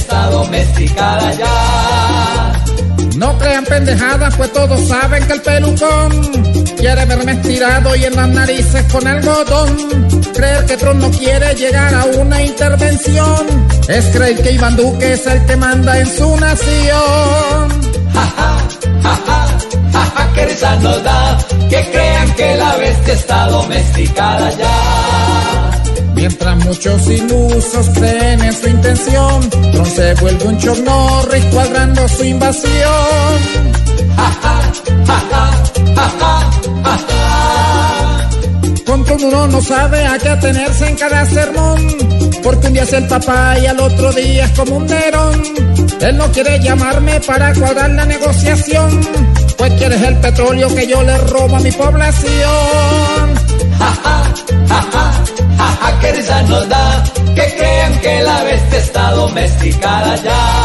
Está domesticada ya. No crean pendejadas, pues todos saben que el pelucón quiere verme estirado y en las narices con algodón. Creer que Trump no quiere llegar a una intervención es creer que Iván Duque es el que manda en su nación. Ja, ja, ja, ja, ja, ja, que risa nos da que crean que la bestia está domesticada ya. Mientras muchos ilusos creen en su intención, Trump se vuelve un Chuck Norris cuadrando su invasión. Ja, ja, ja. Con todo uno no sabe a qué atenerse en cada sermón, porque un día es el papá y al otro día es como un Nerón. Él no quiere llamarme para cuadrar la negociación, pues quieres el petróleo que yo le robo a mi población. Ja, la bestia está domesticada ya.